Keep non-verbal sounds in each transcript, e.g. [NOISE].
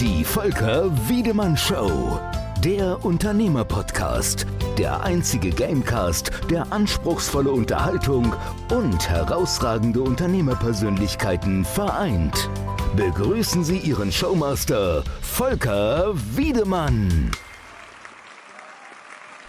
Die Volker Wiedemann Show. Der Unternehmerpodcast. Der einzige Gamecast, der anspruchsvolle Unterhaltung und herausragende Unternehmerpersönlichkeiten vereint. Begrüßen Sie Ihren Showmaster, Volker Wiedemann.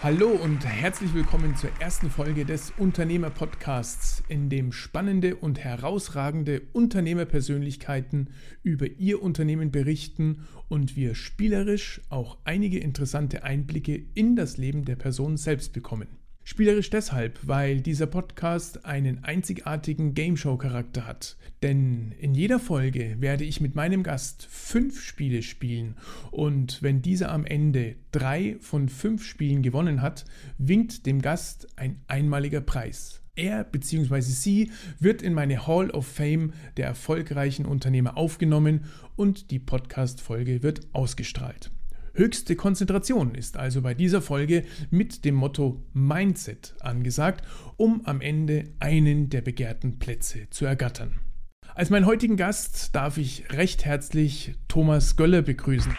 Hallo und herzlich willkommen zur ersten Folge des Unternehmer-Podcasts, in dem spannende und herausragende Unternehmerpersönlichkeiten über ihr Unternehmen berichten und wir spielerisch auch einige interessante Einblicke in das Leben der Person selbst bekommen. Spielerisch deshalb, weil dieser Podcast einen einzigartigen Gameshow-Charakter hat. Denn in jeder Folge werde ich mit meinem Gast fünf Spiele spielen und wenn dieser am Ende drei von fünf Spielen gewonnen hat, winkt dem Gast ein einmaliger Preis. Er bzw. sie wird in meine Hall of Fame der erfolgreichen Unternehmer aufgenommen und die Podcast-Folge wird ausgestrahlt. Höchste Konzentration ist also bei dieser Folge mit dem Motto Mindset angesagt, um am Ende einen der begehrten Plätze zu ergattern. Als meinen heutigen Gast darf ich recht herzlich Thomas Gölle begrüßen.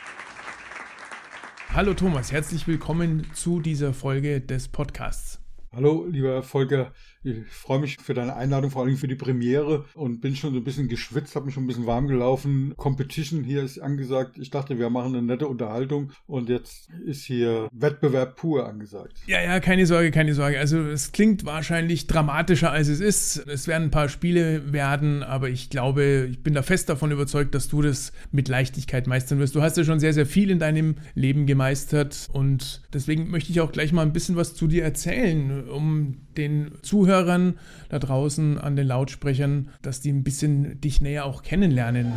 Hallo Thomas, herzlich willkommen zu dieser Folge des Podcasts. Hallo, lieber Volker. Ich freue mich für deine Einladung, vor allem für die Premiere und bin schon so ein bisschen geschwitzt, habe mich schon ein bisschen warm gelaufen. Competition hier ist angesagt. Ich dachte, wir machen eine nette Unterhaltung und jetzt ist hier Wettbewerb pur angesagt. Ja, ja, keine Sorge, keine Sorge. Also es klingt wahrscheinlich dramatischer, als es ist. Es werden ein paar Spiele werden, aber ich glaube, ich bin da fest davon überzeugt, dass du das mit Leichtigkeit meistern wirst. Du hast ja schon sehr, sehr viel in deinem Leben gemeistert und deswegen möchte ich auch gleich mal ein bisschen was zu dir erzählen, um den Zuhörern da draußen an den Lautsprechern, dass die ein bisschen dich näher auch kennenlernen.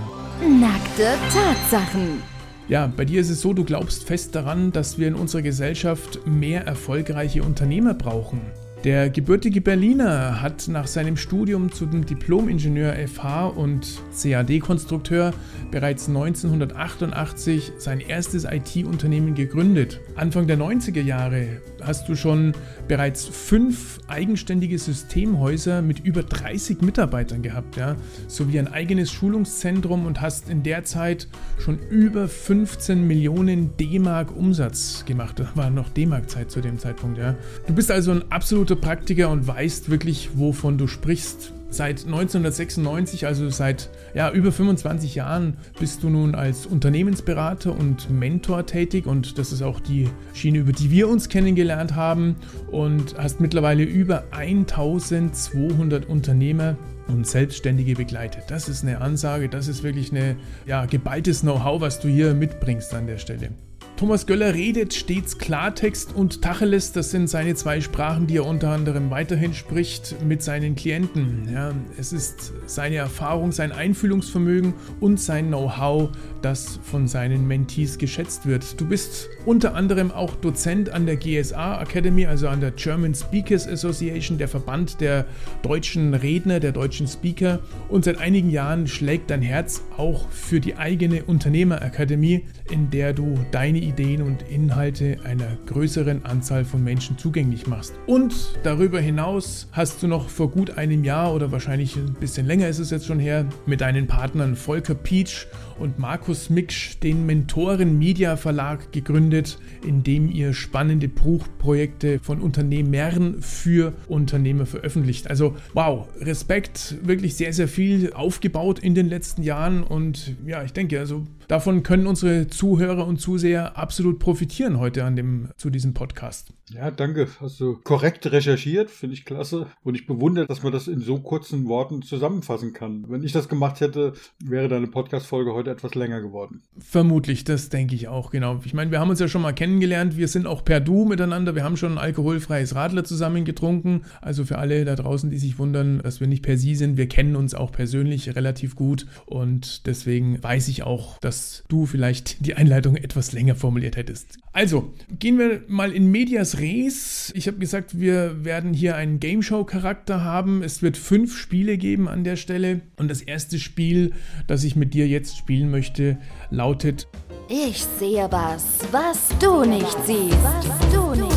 Nackte Tatsachen. Ja, bei dir ist es so, du glaubst fest daran, dass wir in unserer Gesellschaft mehr erfolgreiche Unternehmer brauchen. Der gebürtige Berliner hat nach seinem Studium zum Diplom-Ingenieur FH und CAD-Konstrukteur bereits 1988 sein erstes IT-Unternehmen gegründet. Anfang der 90er Jahre hast du schon bereits fünf eigenständige Systemhäuser mit über 30 Mitarbeitern gehabt, ja, sowie ein eigenes Schulungszentrum und hast in der Zeit schon über 15 Millionen D-Mark Umsatz gemacht. Das war noch D-Mark-Zeit zu dem Zeitpunkt, ja. Du bist also ein absoluter Praktiker und weißt wirklich, wovon du sprichst. Seit 1996, also seit ja, über 25 Jahren, bist du nun als Unternehmensberater und Mentor tätig und das ist auch die Schiene, über die wir uns kennengelernt haben und hast mittlerweile über 1200 Unternehmer und Selbstständige begleitet. Das ist eine Ansage, das ist wirklich eine ja, geballtes Know-how, was du hier mitbringst an der Stelle. Thomas Göller redet stets Klartext und Tacheles, das sind seine zwei Sprachen, die er unter anderem weiterhin spricht mit seinen Klienten. Ja, es ist seine Erfahrung, sein Einfühlungsvermögen und sein Know-how, das von seinen Mentees geschätzt wird. Du bist unter anderem auch Dozent an der GSA Academy, also an der German Speakers Association, der Verband der deutschen Redner, der deutschen Speaker. Und seit einigen Jahren schlägt dein Herz auch für die eigene Unternehmerakademie, in der du deine Ideen und Inhalte einer größeren Anzahl von Menschen zugänglich machst. Und darüber hinaus hast du noch vor gut einem Jahr oder wahrscheinlich ein bisschen länger ist es jetzt schon her, mit deinen Partnern Volker Peach und Markus Miksch den Mentoren Media Verlag gegründet, in dem ihr spannende Buchprojekte von Unternehmern für Unternehmer veröffentlicht. Also wow, Respekt, wirklich sehr, sehr viel aufgebaut in den letzten Jahren und ja, ich denke, also davon können unsere Zuhörer und Zuseher absolut profitieren heute an dem, zu diesem Podcast. Ja, danke. Hast du korrekt recherchiert, finde ich klasse. Und ich bewundere, dass man das in so kurzen Worten zusammenfassen kann. Wenn ich das gemacht hätte, wäre deine Podcast-Folge heute etwas länger geworden. Vermutlich, das denke ich auch, genau. Ich meine, wir haben uns ja schon mal kennengelernt. Wir sind auch per Du miteinander. Wir haben schon ein alkoholfreies Radler zusammen getrunken. Also für alle da draußen, die sich wundern, dass wir nicht per Sie sind, wir kennen uns auch persönlich relativ gut. Und deswegen weiß ich auch, dass du vielleicht die Einleitung etwas länger formuliert hättest. Also, gehen wir mal in Medias Res. Ich habe gesagt, wir werden hier einen Game Show Charakter haben. Es wird fünf Spiele geben an der Stelle. Und das erste Spiel, das ich mit dir jetzt spielen möchte, lautet Ich sehe was, was du nicht siehst. Was du nicht siehst.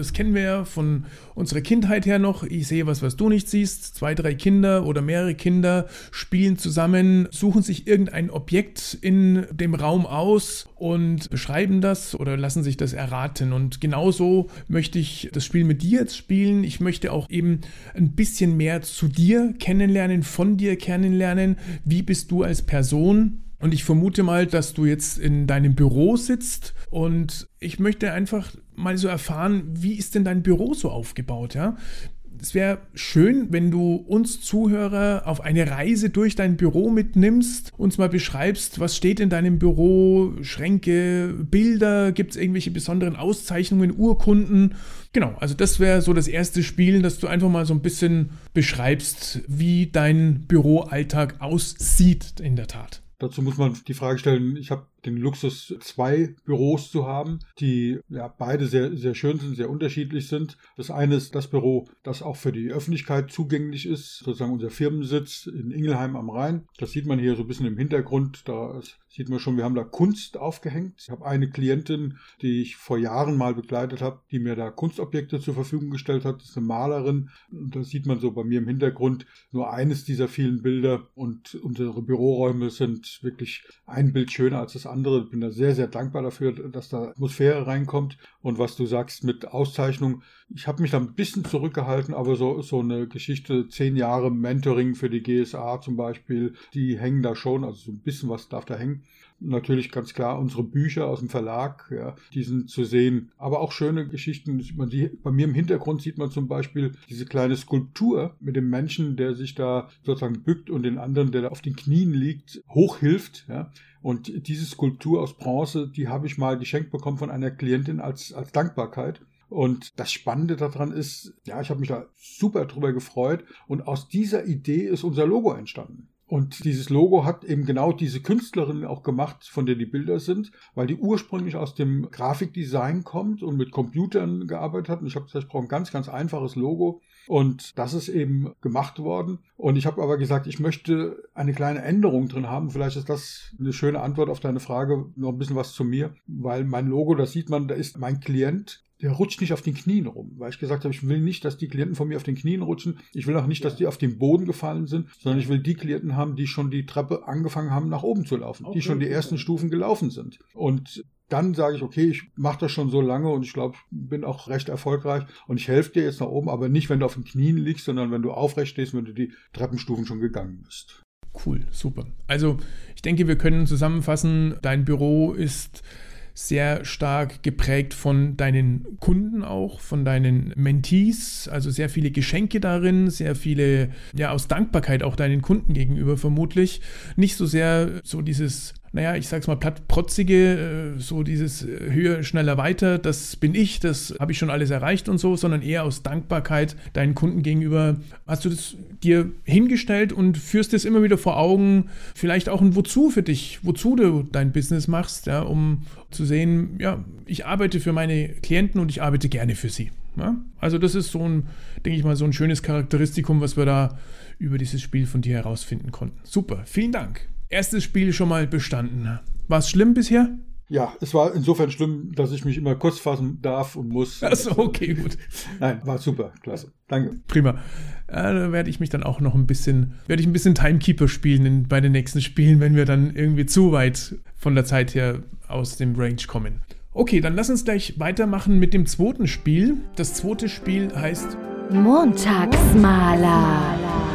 Das kennen wir ja von unserer Kindheit her noch. Ich sehe was, was du nicht siehst. Zwei, drei Kinder oder mehrere Kinder spielen zusammen, suchen sich irgendein Objekt in dem Raum aus und beschreiben das oder lassen sich das erraten. Und genauso möchte ich das Spiel mit dir jetzt spielen. Ich möchte auch eben ein bisschen mehr zu dir kennenlernen, von dir kennenlernen. Wie bist du als Person? Und ich vermute mal, dass du jetzt in deinem Büro sitzt und ich möchte einfach mal so erfahren, wie ist denn dein Büro so aufgebaut, ja? Es wäre schön, wenn du uns Zuhörer auf eine Reise durch dein Büro mitnimmst, uns mal beschreibst, was steht in deinem Büro, Schränke, Bilder, gibt es irgendwelche besonderen Auszeichnungen, Urkunden. Genau, also das wäre so das erste Spiel, dass du einfach mal so ein bisschen beschreibst, wie dein Büroalltag aussieht in der Tat. Dazu muss man die Frage stellen, ich habe den Luxus, zwei Büros zu haben, die ja beide sehr, sehr schön sind, sehr unterschiedlich sind. Das eine ist das Büro, das auch für die Öffentlichkeit zugänglich ist, sozusagen unser Firmensitz in Ingelheim am Rhein. Das sieht man hier so ein bisschen im Hintergrund. Da sieht man schon, wir haben da Kunst aufgehängt. Ich habe eine Klientin, die ich vor Jahren mal begleitet habe, die mir da Kunstobjekte zur Verfügung gestellt hat. Das ist eine Malerin. Und da sieht man so bei mir im Hintergrund nur eines dieser vielen Bilder. Und unsere Büroräume sind wirklich ein Bild schöner als das andere. Ich bin da sehr, sehr dankbar dafür, dass da Atmosphäre reinkommt. Und was du sagst mit Auszeichnung, ich habe mich da ein bisschen zurückgehalten, aber so, so eine Geschichte, zehn Jahre Mentoring für die GSA zum Beispiel, die hängen da schon, also so ein bisschen was darf da hängen natürlich ganz klar unsere Bücher aus dem Verlag, ja, die sind zu sehen. Aber auch schöne Geschichten. Man sieht, bei mir im Hintergrund sieht man zum Beispiel diese kleine Skulptur mit dem Menschen, der sich da sozusagen bückt und den anderen, der da auf den Knien liegt, hochhilft. Ja. Und diese Skulptur aus Bronze, die habe ich mal geschenkt bekommen von einer Klientin als, als Dankbarkeit. Und das Spannende daran ist, ja, ich habe mich da super drüber gefreut. Und aus dieser Idee ist unser Logo entstanden. Und dieses Logo hat eben genau diese Künstlerin auch gemacht, von der die Bilder sind, weil die ursprünglich aus dem Grafikdesign kommt und mit Computern gearbeitet hat. Und ich habe gesagt, ich brauche ein ganz, ganz einfaches Logo. Und das ist eben gemacht worden. Und ich habe aber gesagt, ich möchte eine kleine Änderung drin haben. Vielleicht ist das eine schöne Antwort auf deine Frage. Noch ein bisschen was zu mir, weil mein Logo, das sieht man, da ist mein Klient der rutscht nicht auf den Knien rum, weil ich gesagt habe, ich will nicht, dass die Klienten von mir auf den Knien rutschen. Ich will auch nicht, dass die auf den Boden gefallen sind, sondern ich will die Klienten haben, die schon die Treppe angefangen haben, nach oben zu laufen, okay. die schon die ersten Stufen gelaufen sind. Und dann sage ich, okay, ich mache das schon so lange und ich glaube, bin auch recht erfolgreich und ich helfe dir jetzt nach oben, aber nicht, wenn du auf den Knien liegst, sondern wenn du aufrecht stehst, wenn du die Treppenstufen schon gegangen bist. Cool, super. Also ich denke, wir können zusammenfassen, dein Büro ist sehr stark geprägt von deinen Kunden auch, von deinen Mentees, also sehr viele Geschenke darin, sehr viele, ja, aus Dankbarkeit auch deinen Kunden gegenüber vermutlich. Nicht so sehr so dieses naja, ich sag's mal platt, protzige, äh, so dieses äh, höher, schneller, weiter, das bin ich, das habe ich schon alles erreicht und so, sondern eher aus Dankbarkeit deinen Kunden gegenüber. Hast du das dir hingestellt und führst es immer wieder vor Augen, vielleicht auch ein Wozu für dich, wozu du dein Business machst, ja, um zu sehen, ja, ich arbeite für meine Klienten und ich arbeite gerne für sie. Ja? Also das ist so ein, denke ich mal, so ein schönes Charakteristikum, was wir da über dieses Spiel von dir herausfinden konnten. Super, vielen Dank erstes Spiel schon mal bestanden. War es schlimm bisher? Ja, es war insofern schlimm, dass ich mich immer kurz fassen darf und muss. Achso, okay, gut. Nein, war super, klasse. Danke. Prima. Ja, da werde ich mich dann auch noch ein bisschen, werde ich ein bisschen Timekeeper spielen in, bei den nächsten Spielen, wenn wir dann irgendwie zu weit von der Zeit her aus dem Range kommen. Okay, dann lass uns gleich weitermachen mit dem zweiten Spiel. Das zweite Spiel heißt Montagsmaler.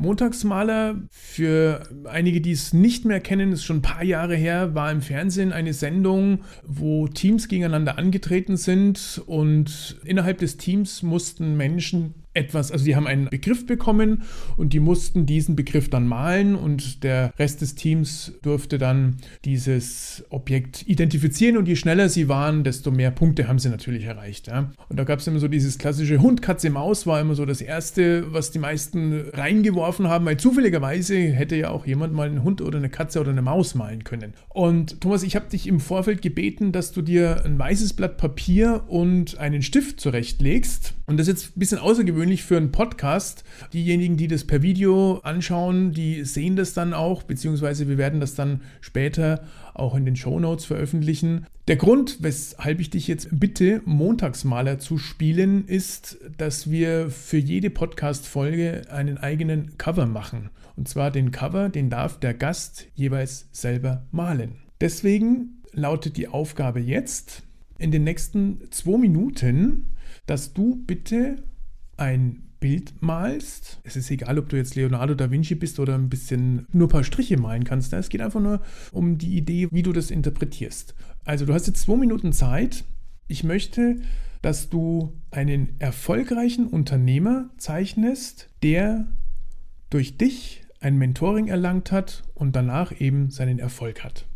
Montagsmaler, für einige, die es nicht mehr kennen, ist schon ein paar Jahre her, war im Fernsehen eine Sendung, wo Teams gegeneinander angetreten sind und innerhalb des Teams mussten Menschen etwas, also die haben einen Begriff bekommen und die mussten diesen Begriff dann malen und der Rest des Teams durfte dann dieses Objekt identifizieren und je schneller sie waren, desto mehr Punkte haben sie natürlich erreicht. Ja. Und da gab es immer so dieses klassische Hund, Katze, Maus war immer so das Erste, was die meisten reingeworfen haben, weil zufälligerweise hätte ja auch jemand mal einen Hund oder eine Katze oder eine Maus malen können. Und Thomas, ich habe dich im Vorfeld gebeten, dass du dir ein weißes Blatt Papier und einen Stift zurechtlegst und das ist jetzt ein bisschen außergewöhnlich ungewöhnlich für einen Podcast. Diejenigen, die das per Video anschauen, die sehen das dann auch, beziehungsweise wir werden das dann später auch in den Show Notes veröffentlichen. Der Grund, weshalb ich dich jetzt bitte, Montagsmaler zu spielen, ist, dass wir für jede Podcast-Folge einen eigenen Cover machen. Und zwar den Cover, den darf der Gast jeweils selber malen. Deswegen lautet die Aufgabe jetzt, in den nächsten zwei Minuten, dass du bitte ein Bild malst. Es ist egal, ob du jetzt Leonardo da Vinci bist oder ein bisschen nur ein paar Striche malen kannst. Es geht einfach nur um die Idee, wie du das interpretierst. Also du hast jetzt zwei Minuten Zeit. Ich möchte, dass du einen erfolgreichen Unternehmer zeichnest, der durch dich ein Mentoring erlangt hat und danach eben seinen Erfolg hat.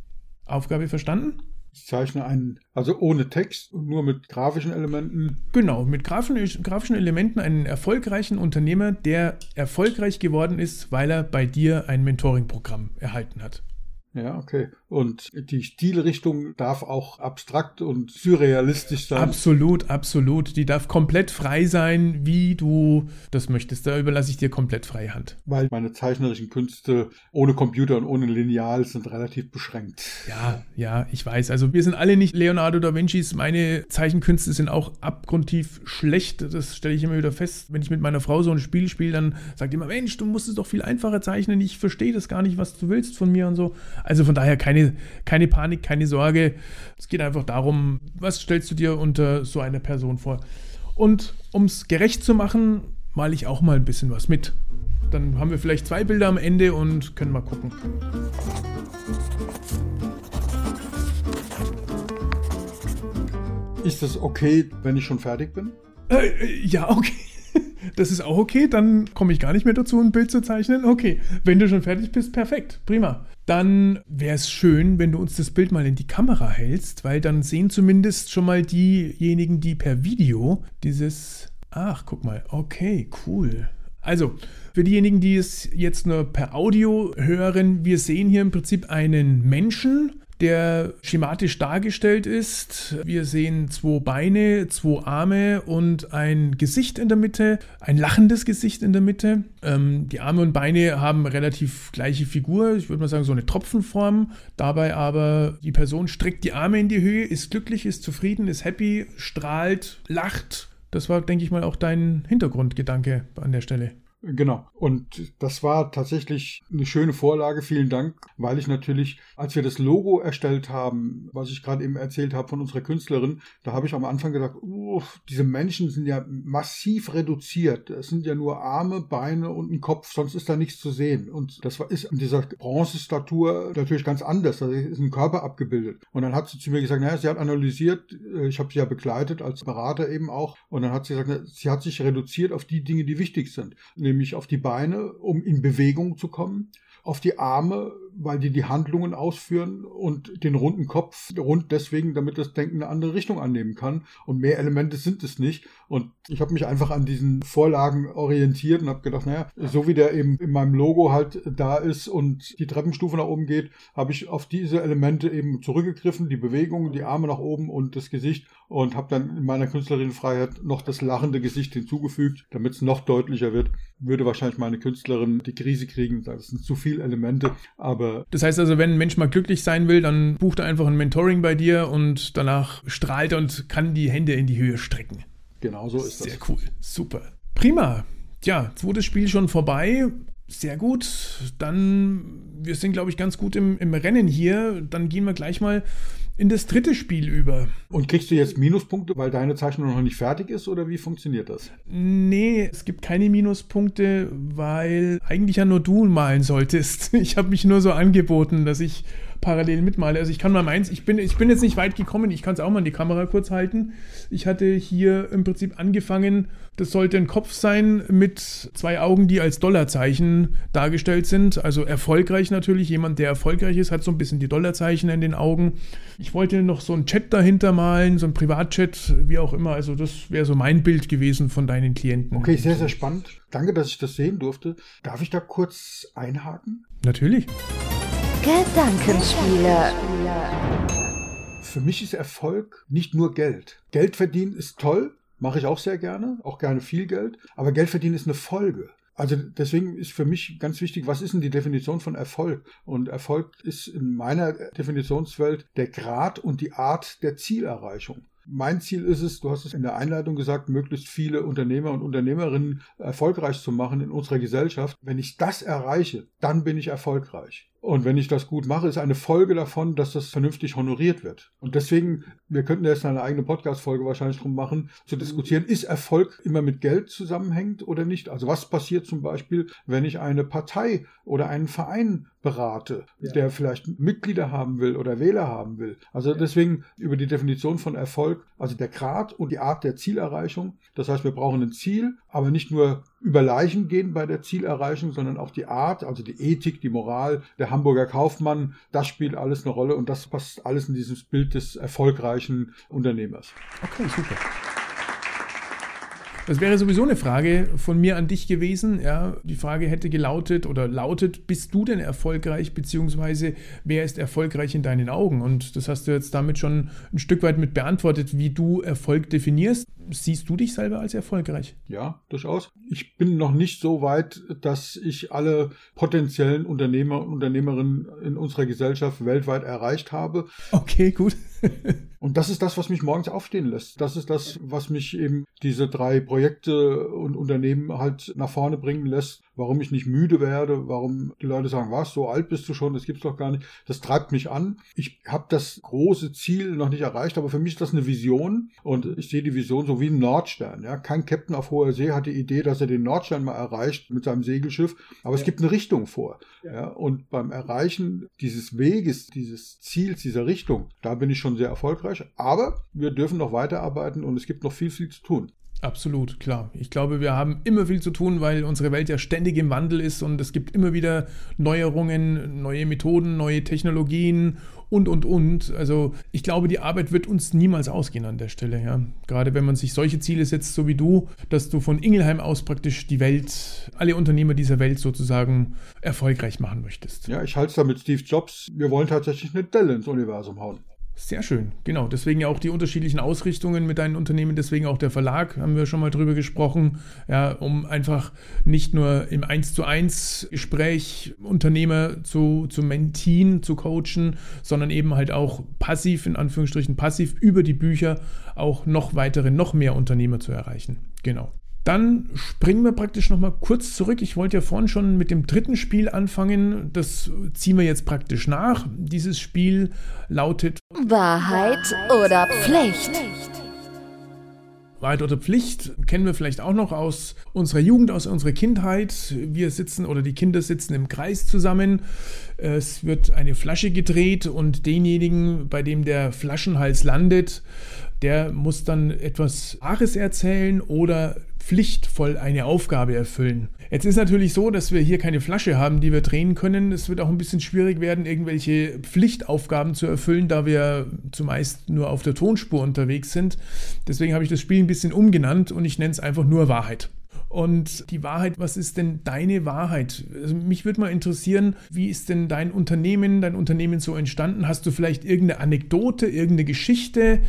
Aufgabe verstanden? Ich zeichne einen, also ohne Text und nur mit grafischen Elementen. Genau, mit grafischen, grafischen Elementen einen erfolgreichen Unternehmer, der erfolgreich geworden ist, weil er bei dir ein Mentoring-Programm erhalten hat. Ja, okay. Und die Stilrichtung darf auch abstrakt und surrealistisch sein. Absolut, absolut. Die darf komplett frei sein, wie du das möchtest. Da überlasse ich dir komplett freie Hand. Weil meine zeichnerischen Künste ohne Computer und ohne Lineal sind relativ beschränkt. Ja, ja, ich weiß. Also wir sind alle nicht Leonardo da Vincis. Meine Zeichenkünste sind auch abgrundtief schlecht. Das stelle ich immer wieder fest. Wenn ich mit meiner Frau so ein Spiel spiele, dann sagt die immer, Mensch, du musst es doch viel einfacher zeichnen. Ich verstehe das gar nicht, was du willst von mir und so. Also von daher keine, keine Panik, keine Sorge. Es geht einfach darum, was stellst du dir unter so einer Person vor? Und um es gerecht zu machen, male ich auch mal ein bisschen was mit. Dann haben wir vielleicht zwei Bilder am Ende und können mal gucken. Ist das okay, wenn ich schon fertig bin? Äh, äh ja, okay. [LAUGHS] Das ist auch okay, dann komme ich gar nicht mehr dazu, ein Bild zu zeichnen. Okay, wenn du schon fertig bist, perfekt, prima. Dann wäre es schön, wenn du uns das Bild mal in die Kamera hältst, weil dann sehen zumindest schon mal diejenigen, die per Video dieses... Ach, guck mal, okay, cool. Also, für diejenigen, die es jetzt nur per Audio hören, wir sehen hier im Prinzip einen Menschen, der schematisch dargestellt ist. Wir sehen zwei Beine, zwei Arme und ein Gesicht in der Mitte, ein lachendes Gesicht in der Mitte. Ähm, die Arme und Beine haben relativ gleiche Figur, ich würde mal sagen so eine Tropfenform. Dabei aber die Person streckt die Arme in die Höhe, ist glücklich, ist zufrieden, ist happy, strahlt, lacht. Das war, denke ich mal, auch dein Hintergrundgedanke an der Stelle. Genau. Und das war tatsächlich eine schöne Vorlage. Vielen Dank, weil ich natürlich, als wir das Logo erstellt haben, was ich gerade eben erzählt habe von unserer Künstlerin, da habe ich am Anfang gedacht, uh, diese Menschen sind ja massiv reduziert. Es sind ja nur Arme, Beine und ein Kopf, sonst ist da nichts zu sehen. Und das ist in dieser Bronzestatue natürlich ganz anders. Da ist ein Körper abgebildet. Und dann hat sie zu mir gesagt, naja, sie hat analysiert, äh, ich habe sie ja begleitet als Berater eben auch. Und dann hat sie gesagt, sie hat sich reduziert auf die Dinge, die wichtig sind nämlich auf die Beine, um in Bewegung zu kommen, auf die Arme, weil die die Handlungen ausführen und den runden Kopf rund deswegen, damit das Denken eine andere Richtung annehmen kann. Und mehr Elemente sind es nicht. Und ich habe mich einfach an diesen Vorlagen orientiert und habe gedacht, naja, so wie der eben in meinem Logo halt da ist und die Treppenstufe nach oben geht, habe ich auf diese Elemente eben zurückgegriffen, die Bewegung, die Arme nach oben und das Gesicht und habe dann in meiner Künstlerinnenfreiheit noch das lachende Gesicht hinzugefügt, damit es noch deutlicher wird. Würde wahrscheinlich meine Künstlerin die Krise kriegen, das sind zu viele Elemente, aber... Das heißt also, wenn ein Mensch mal glücklich sein will, dann bucht er einfach ein Mentoring bei dir und danach strahlt er und kann die Hände in die Höhe strecken. Genau so ist Sehr das. Sehr cool. Super. Prima. Ja, zweites Spiel schon vorbei. Sehr gut. Dann, wir sind, glaube ich, ganz gut im, im Rennen hier. Dann gehen wir gleich mal in das dritte Spiel über. Und kriegst du jetzt Minuspunkte, weil deine Zeichnung noch nicht fertig ist oder wie funktioniert das? Nee, es gibt keine Minuspunkte, weil eigentlich ja nur du malen solltest. [LAUGHS] Ich habe mich nur so angeboten, dass ich parallel mitmale. Also ich kann mal meins, ich bin, ich bin jetzt nicht weit gekommen, ich kann es auch mal in die Kamera kurz halten. Ich hatte hier im Prinzip angefangen, das sollte ein Kopf sein mit zwei Augen, die als Dollarzeichen dargestellt sind. Also erfolgreich natürlich. Jemand, der erfolgreich ist, hat so ein bisschen die Dollarzeichen in den Augen. Ich wollte noch so einen Chat dahinter malen, so einen Privatchat, wie auch immer. Also das wäre so mein Bild gewesen von deinen Klienten. Okay, sehr, sehr spannend. Danke, dass ich das sehen durfte. Darf ich da kurz einhaken? Natürlich. Gedankenspiele. Für mich ist Erfolg nicht nur Geld. Geld verdienen ist toll, mache ich auch sehr gerne, auch gerne viel Geld, aber Geld verdienen ist eine Folge. Also deswegen ist für mich ganz wichtig, was ist denn die Definition von Erfolg? Und Erfolg ist in meiner Definitionswelt der Grad und die Art der Zielerreichung. Mein Ziel ist es, du hast es in der Einleitung gesagt, möglichst viele Unternehmer und Unternehmerinnen erfolgreich zu machen in unserer Gesellschaft. Wenn ich das erreiche, dann bin ich erfolgreich. Und wenn ich das gut mache, ist eine Folge davon, dass das vernünftig honoriert wird. Und deswegen, wir könnten jetzt eine eigene Podcast-Folge wahrscheinlich drum machen, zu diskutieren, ist Erfolg immer mit Geld zusammenhängt oder nicht? Also was passiert zum Beispiel, wenn ich eine Partei oder einen Verein berate, ja. der vielleicht Mitglieder haben will oder Wähler haben will. Also ja. deswegen über die Definition von Erfolg, also der Grad und die Art der Zielerreichung. Das heißt, wir brauchen ein Ziel, aber nicht nur über Leichen gehen bei der Zielerreichung, sondern auch die Art, also die Ethik, die Moral, der Hamburger Kaufmann, das spielt alles eine Rolle und das passt alles in dieses Bild des erfolgreichen Unternehmers. Okay, super. Das wäre sowieso eine Frage von mir an dich gewesen. Ja, die Frage hätte gelautet oder lautet, bist du denn erfolgreich, beziehungsweise wer ist erfolgreich in deinen Augen? Und das hast du jetzt damit schon ein Stück weit mit beantwortet, wie du Erfolg definierst. Siehst du dich selber als erfolgreich? Ja, durchaus. Ich bin noch nicht so weit, dass ich alle potenziellen Unternehmer und Unternehmerinnen in unserer Gesellschaft weltweit erreicht habe. Okay, gut. [LAUGHS] und das ist das, was mich morgens aufstehen lässt. Das ist das, was mich eben diese drei Projekte und Unternehmen halt nach vorne bringen lässt warum ich nicht müde werde, warum die Leute sagen, was, so alt bist du schon, das gibt's doch gar nicht. Das treibt mich an. Ich habe das große Ziel noch nicht erreicht, aber für mich ist das eine Vision und ich sehe die Vision so wie ein Nordstern. Ja? Kein Captain auf hoher See hat die Idee, dass er den Nordstern mal erreicht mit seinem Segelschiff, aber ja. es gibt eine Richtung vor. Ja. ja. Und beim Erreichen dieses Weges, dieses Ziels, dieser Richtung, da bin ich schon sehr erfolgreich. Aber wir dürfen noch weiterarbeiten und es gibt noch viel, viel zu tun. Absolut, klar. Ich glaube, wir haben immer viel zu tun, weil unsere Welt ja ständig im Wandel ist und es gibt immer wieder Neuerungen, neue Methoden, neue Technologien und, und, und. Also ich glaube, die Arbeit wird uns niemals ausgehen an der Stelle. Ja. Gerade wenn man sich solche Ziele setzt, so wie du, dass du von Ingelheim aus praktisch die Welt, alle Unternehmer dieser Welt sozusagen erfolgreich machen möchtest. Ja, ich halte es da mit Steve Jobs. Wir wollen tatsächlich eine Delle ins Universum hauen. Sehr schön, genau. Deswegen ja auch die unterschiedlichen Ausrichtungen mit deinen Unternehmen, deswegen auch der Verlag, haben wir schon mal drüber gesprochen, ja, um einfach nicht nur im 1 zu 1 Gespräch Unternehmer zu, zu mentien, zu coachen, sondern eben halt auch passiv, in Anführungsstrichen passiv, über die Bücher auch noch weitere, noch mehr Unternehmer zu erreichen. Genau. Dann springen wir praktisch nochmal kurz zurück. Ich wollte ja vorhin schon mit dem dritten Spiel anfangen. Das ziehen wir jetzt praktisch nach. Dieses Spiel lautet Wahrheit oder Pflicht. Wahrheit oder Pflicht kennen wir vielleicht auch noch aus unserer Jugend, aus unserer Kindheit. Wir sitzen oder die Kinder sitzen im Kreis zusammen. Es wird eine Flasche gedreht und denjenigen, bei dem der Flaschenhals landet, der muss dann etwas Wahres erzählen oder pflichtvoll eine Aufgabe erfüllen. Jetzt ist natürlich so, dass wir hier keine Flasche haben, die wir drehen können. Es wird auch ein bisschen schwierig werden, irgendwelche Pflichtaufgaben zu erfüllen, da wir zumeist nur auf der Tonspur unterwegs sind. Deswegen habe ich das Spiel ein bisschen umgenannt und ich nenne es einfach nur Wahrheit. Und die Wahrheit, was ist denn deine Wahrheit? Also mich würde mal interessieren, wie ist denn dein Unternehmen, dein Unternehmen so entstanden? Hast du vielleicht irgendeine Anekdote, irgendeine Geschichte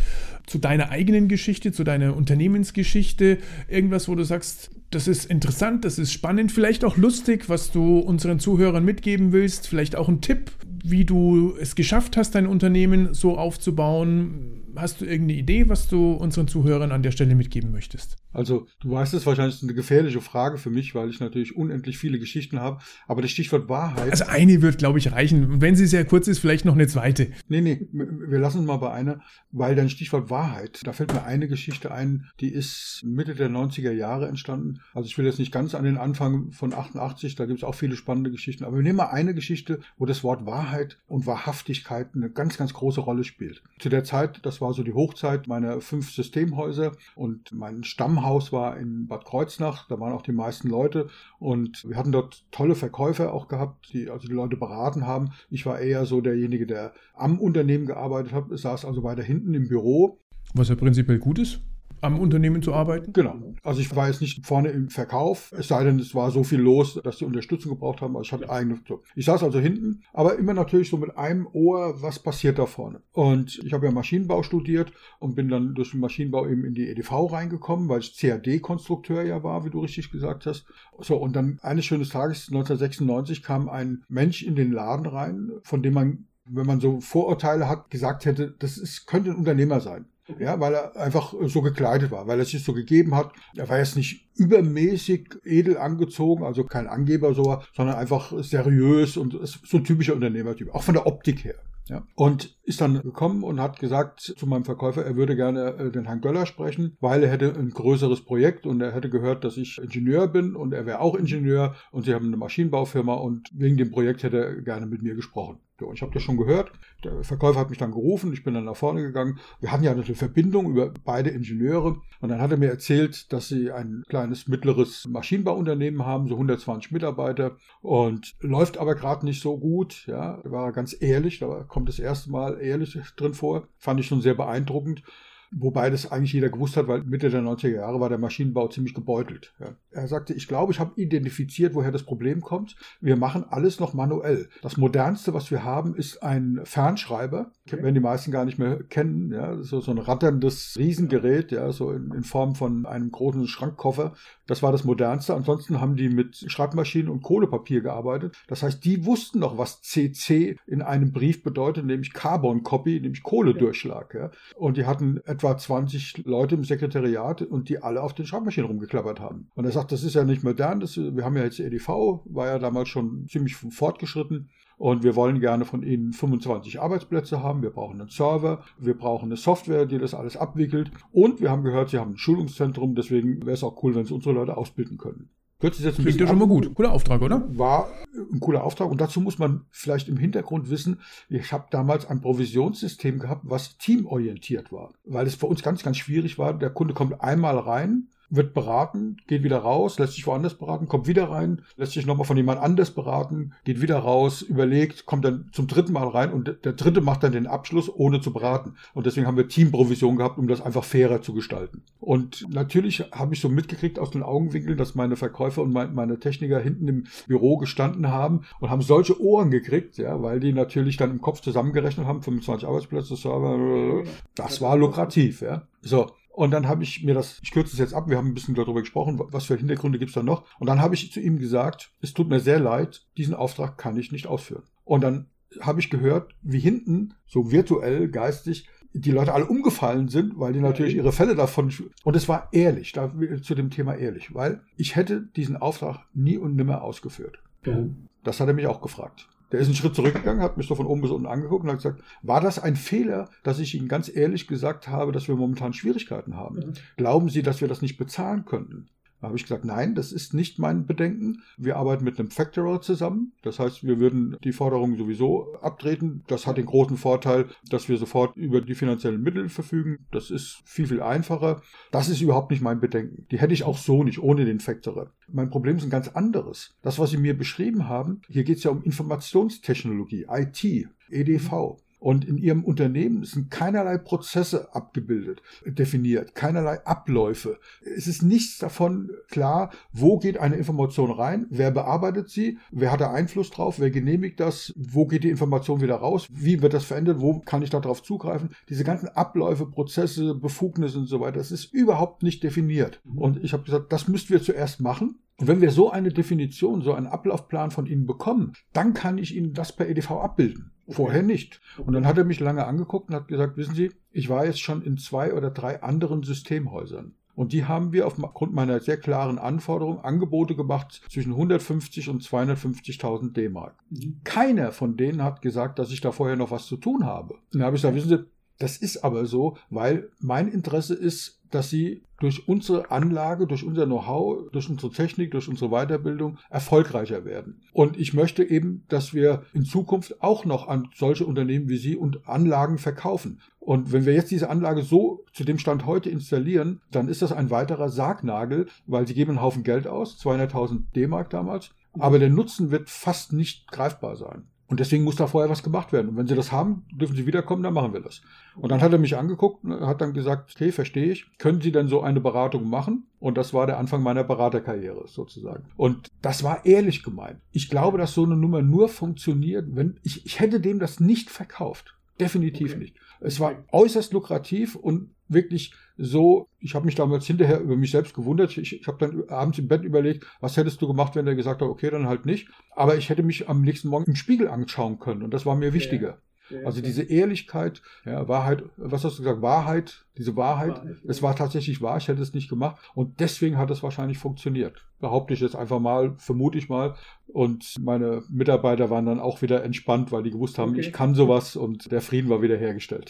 zu deiner eigenen Geschichte, zu deiner Unternehmensgeschichte? Irgendwas, wo du sagst, das ist interessant, das ist spannend, vielleicht auch lustig, was du unseren Zuhörern mitgeben willst, vielleicht auch ein Tipp, wie du es geschafft hast, dein Unternehmen so aufzubauen. Hast du irgendeine Idee, was du unseren Zuhörern an der Stelle mitgeben möchtest? Also, du weißt es wahrscheinlich, ist eine gefährliche Frage für mich, weil ich natürlich unendlich viele Geschichten habe. Aber das Stichwort Wahrheit. Also, eine wird, glaube ich, reichen. Und wenn sie sehr kurz ist, vielleicht noch eine zweite. Nee, nee, wir lassen es mal bei einer, weil dein Stichwort Wahrheit, da fällt mir eine Geschichte ein, die ist Mitte der 90er Jahre entstanden. Also, ich will jetzt nicht ganz an den Anfang von 88, da gibt es auch viele spannende Geschichten. Aber wir nehmen mal eine Geschichte, wo das Wort Wahrheit und Wahrhaftigkeit eine ganz, ganz große Rolle spielt. Zu der Zeit, das war so die Hochzeit meiner fünf Systemhäuser und mein Stammhaus Haus war in Bad Kreuznach, da waren auch die meisten Leute und wir hatten dort tolle Verkäufer auch gehabt, die also die Leute beraten haben. Ich war eher so derjenige, der am Unternehmen gearbeitet hat, saß also weiter hinten im Büro. Was ja prinzipiell gut ist. Am Unternehmen zu arbeiten? Genau. Also ich war jetzt nicht vorne im Verkauf, es sei denn, es war so viel los, dass die Unterstützung gebraucht haben. Also ich hatte eigene. Ich saß also hinten, aber immer natürlich so mit einem Ohr, was passiert da vorne. Und ich habe ja Maschinenbau studiert und bin dann durch den Maschinenbau eben in die EDV reingekommen, weil ich CAD-Konstrukteur ja war, wie du richtig gesagt hast. So, und dann eines schönen Tages 1996 kam ein Mensch in den Laden rein, von dem man wenn man so Vorurteile hat, gesagt hätte, das ist, könnte ein Unternehmer sein. Ja, weil er einfach so gekleidet war, weil er sich so gegeben hat. Er war jetzt nicht übermäßig edel angezogen, also kein Angeber so, sondern einfach seriös und so ein typischer Unternehmertyp, auch von der Optik her. Ja. Und ist dann gekommen und hat gesagt zu meinem Verkäufer, er würde gerne äh, den Herrn Göller sprechen, weil er hätte ein größeres Projekt und er hätte gehört, dass ich Ingenieur bin und er wäre auch Ingenieur und sie haben eine Maschinenbaufirma und wegen dem Projekt hätte er gerne mit mir gesprochen. Ja, ich habe das schon gehört. Der Verkäufer hat mich dann gerufen. Ich bin dann nach vorne gegangen. Wir hatten ja eine Verbindung über beide Ingenieure. Und dann hat er mir erzählt, dass sie ein kleines, mittleres Maschinenbauunternehmen haben, so 120 Mitarbeiter. Und läuft aber gerade nicht so gut. Ja, war ganz ehrlich. Da kommt das erste Mal ehrlich drin vor. Fand ich schon sehr beeindruckend. Wobei das eigentlich jeder gewusst hat, weil Mitte der 90er Jahre war der Maschinenbau ziemlich gebeutelt. Ja. Er sagte, ich glaube, ich habe identifiziert, woher das Problem kommt. Wir machen alles noch manuell. Das modernste, was wir haben, ist ein Fernschreiber. Okay. Werden die meisten gar nicht mehr kennen. Ja. So, so ein ratterndes Riesengerät, ja, so in, in Form von einem großen Schrankkoffer. Das war das modernste. Ansonsten haben die mit Schreibmaschinen und Kohlepapier gearbeitet. Das heißt, die wussten noch, was CC in einem Brief bedeutet, nämlich Carbon Copy, nämlich Kohledurchschlag. Ja. Und die hatten etwa 20 Leute im Sekretariat und die alle auf den Schreibmaschinen rumgeklappert haben. Und er sagt, das ist ja nicht modern, das, wir haben ja jetzt EDV, war ja damals schon ziemlich fortgeschritten. Und wir wollen gerne von Ihnen 25 Arbeitsplätze haben. Wir brauchen einen Server, wir brauchen eine Software, die das alles abwickelt. Und wir haben gehört, Sie haben ein Schulungszentrum, deswegen wäre es auch cool, wenn Sie unsere Leute ausbilden können. Hört sich jetzt ein Klingt ja schon mal gut. Cooler Auftrag, oder? War ein cooler Auftrag. Und dazu muss man vielleicht im Hintergrund wissen, ich habe damals ein Provisionssystem gehabt, was teamorientiert war. Weil es für uns ganz, ganz schwierig war. Der Kunde kommt einmal rein, wird beraten, geht wieder raus, lässt sich woanders beraten, kommt wieder rein, lässt sich nochmal von jemand anders beraten, geht wieder raus, überlegt, kommt dann zum dritten Mal rein und der dritte macht dann den Abschluss, ohne zu beraten. Und deswegen haben wir Teamprovision gehabt, um das einfach fairer zu gestalten. Und natürlich habe ich so mitgekriegt aus den Augenwinkeln, dass meine Verkäufer und meine Techniker hinten im Büro gestanden haben und haben solche Ohren gekriegt, ja, weil die natürlich dann im Kopf zusammengerechnet haben, 25 Arbeitsplätze, Server, das war lukrativ, ja. So, und dann habe ich mir das, ich kürze es jetzt ab, wir haben ein bisschen darüber gesprochen, was für Hintergründe gibt es da noch. Und dann habe ich zu ihm gesagt, es tut mir sehr leid, diesen Auftrag kann ich nicht ausführen. Und dann habe ich gehört, wie hinten, so virtuell, geistig, die Leute alle umgefallen sind, weil die natürlich ihre Fälle davon. Und es war ehrlich, da, zu dem Thema ehrlich, weil ich hätte diesen Auftrag nie und nimmer ausgeführt. Ja. Das hat er mich auch gefragt. Der ist einen Schritt zurückgegangen, hat mich so von oben bis unten angeguckt und hat gesagt, war das ein Fehler, dass ich Ihnen ganz ehrlich gesagt habe, dass wir momentan Schwierigkeiten haben? Mhm. Glauben Sie, dass wir das nicht bezahlen könnten? Habe ich gesagt, nein, das ist nicht mein Bedenken. Wir arbeiten mit einem Factorer zusammen. Das heißt, wir würden die Forderung sowieso abtreten. Das hat den großen Vorteil, dass wir sofort über die finanziellen Mittel verfügen. Das ist viel, viel einfacher. Das ist überhaupt nicht mein Bedenken. Die hätte ich auch so nicht, ohne den Factorer. Mein Problem ist ein ganz anderes. Das, was Sie mir beschrieben haben, hier geht es ja um Informationstechnologie, IT, EDV. Und in ihrem Unternehmen sind keinerlei Prozesse abgebildet, definiert, keinerlei Abläufe. Es ist nichts davon klar, wo geht eine Information rein, wer bearbeitet sie, wer hat da Einfluss drauf, wer genehmigt das, wo geht die Information wieder raus, wie wird das verändert, wo kann ich darauf zugreifen. Diese ganzen Abläufe, Prozesse, Befugnisse und so weiter, das ist überhaupt nicht definiert. Mhm. Und ich habe gesagt, das müssten wir zuerst machen. Und wenn wir so eine Definition, so einen Ablaufplan von Ihnen bekommen, dann kann ich Ihnen das per EDV abbilden. Vorher nicht. Und dann hat er mich lange angeguckt und hat gesagt, wissen Sie, ich war jetzt schon in zwei oder drei anderen Systemhäusern. Und die haben wir aufgrund meiner sehr klaren Anforderung Angebote gemacht zwischen 150 und 250.000 D-Mark. Mhm. Keiner von denen hat gesagt, dass ich da vorher noch was zu tun habe. Und dann habe ich gesagt, wissen Sie, das ist aber so, weil mein Interesse ist, dass sie durch unsere Anlage, durch unser Know-how, durch unsere Technik, durch unsere Weiterbildung erfolgreicher werden. Und ich möchte eben, dass wir in Zukunft auch noch an solche Unternehmen wie Sie und Anlagen verkaufen. Und wenn wir jetzt diese Anlage so zu dem Stand heute installieren, dann ist das ein weiterer Sargnagel, weil Sie geben einen Haufen Geld aus, 200.000 D-Mark damals, aber der Nutzen wird fast nicht greifbar sein. Und deswegen muss da vorher was gemacht werden. Und wenn Sie das haben, dürfen Sie wiederkommen, dann machen wir das. Und dann hat er mich angeguckt und hat dann gesagt, okay, verstehe ich. Können Sie denn so eine Beratung machen? Und das war der Anfang meiner Beraterkarriere sozusagen. Und das war ehrlich gemeint. Ich glaube, dass so eine Nummer nur funktioniert, wenn ich, ich hätte dem das nicht verkauft. Definitiv okay. nicht. Es war äußerst lukrativ und wirklich so, ich habe mich damals hinterher über mich selbst gewundert. Ich, ich habe dann abends im Bett überlegt, was hättest du gemacht, wenn der gesagt hat, okay, dann halt nicht. Aber ich hätte mich am nächsten Morgen im Spiegel anschauen können und das war mir wichtiger. Ja. also diese Ehrlichkeit, ja, Wahrheit, was hast du gesagt? Wahrheit, diese Wahrheit, Wahrheit es war tatsächlich wahr, ich hätte es nicht gemacht und deswegen hat es wahrscheinlich funktioniert. Behaupte ich jetzt einfach mal, vermute ich mal. Und meine Mitarbeiter waren dann auch wieder entspannt, weil die gewusst haben, okay. ich kann sowas und der Frieden war wieder hergestellt.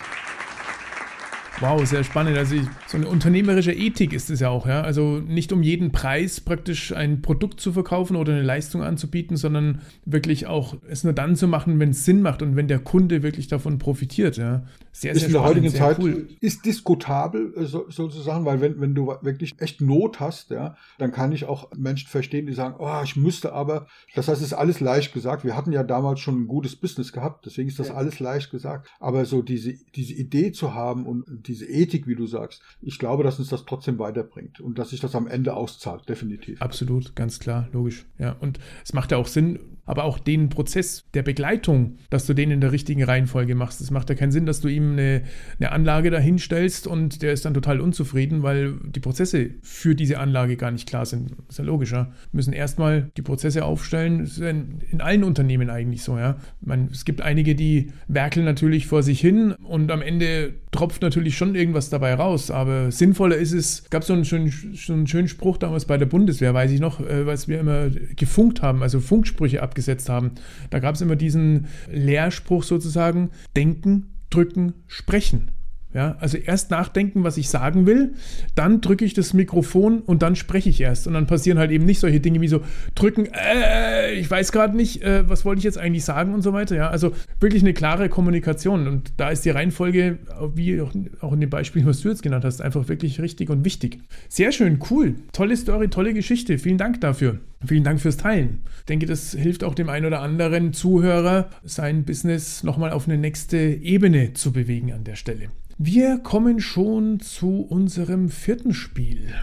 Wow, sehr spannend. Also so eine unternehmerische Ethik ist es ja auch, ja. Also nicht um jeden Preis praktisch ein Produkt zu verkaufen oder eine Leistung anzubieten, sondern wirklich auch es nur dann zu machen, wenn es Sinn macht und wenn der Kunde wirklich davon profitiert, ja. Sehr, ist sehr in der heutigen Zeit cool. ist diskutabel äh, so, sozusagen, weil wenn, wenn du wirklich echt Not hast, ja, dann kann ich auch Menschen verstehen, die sagen, oh, ich müsste aber, das heißt, es ist alles leicht gesagt. Wir hatten ja damals schon ein gutes Business gehabt, deswegen ist das ja. alles leicht gesagt. Aber so diese, diese Idee zu haben und diese Ethik, wie du sagst, ich glaube, dass uns das trotzdem weiterbringt und dass sich das am Ende auszahlt, definitiv. Absolut, ganz klar, logisch. Ja, und es macht ja auch Sinn, aber auch den Prozess der Begleitung, dass du den in der richtigen Reihenfolge machst. Es macht ja keinen Sinn, dass du ihm eine, eine Anlage dahinstellst und der ist dann total unzufrieden, weil die Prozesse für diese Anlage gar nicht klar sind. Das ist ja logischer. Wir müssen erstmal die Prozesse aufstellen. Das ist ja in, in, allen Unternehmen eigentlich so, ja. Meine, es gibt einige, die werkeln natürlich vor sich hin und am Ende tropft natürlich schon irgendwas dabei raus. Aber sinnvoller ist es, gab so einen schönen, so einen schönen Spruch damals bei der Bundeswehr, weiß ich noch, äh, was wir immer gefunkt haben, also Funksprüche ab abgesetzt haben. Da gab es immer diesen Lehrspruch sozusagen, denken, drücken, sprechen. Ja, also erst nachdenken, was ich sagen will, dann drücke ich das Mikrofon und dann spreche ich erst. Und dann passieren halt eben nicht solche Dinge wie so drücken, äh, ich weiß gerade nicht, äh, was wollte ich jetzt eigentlich sagen und so weiter. Ja, also wirklich eine klare Kommunikation. Und da ist die Reihenfolge, wie auch in dem Beispiel, was du jetzt genannt hast, einfach wirklich richtig und wichtig. Sehr schön, cool. Tolle Story, tolle Geschichte. Vielen Dank dafür. Vielen Dank fürs Teilen. Ich denke, das hilft auch dem einen oder anderen Zuhörer, sein Business nochmal auf eine nächste Ebene zu bewegen an der Stelle. Wir kommen schon zu unserem vierten Spiel.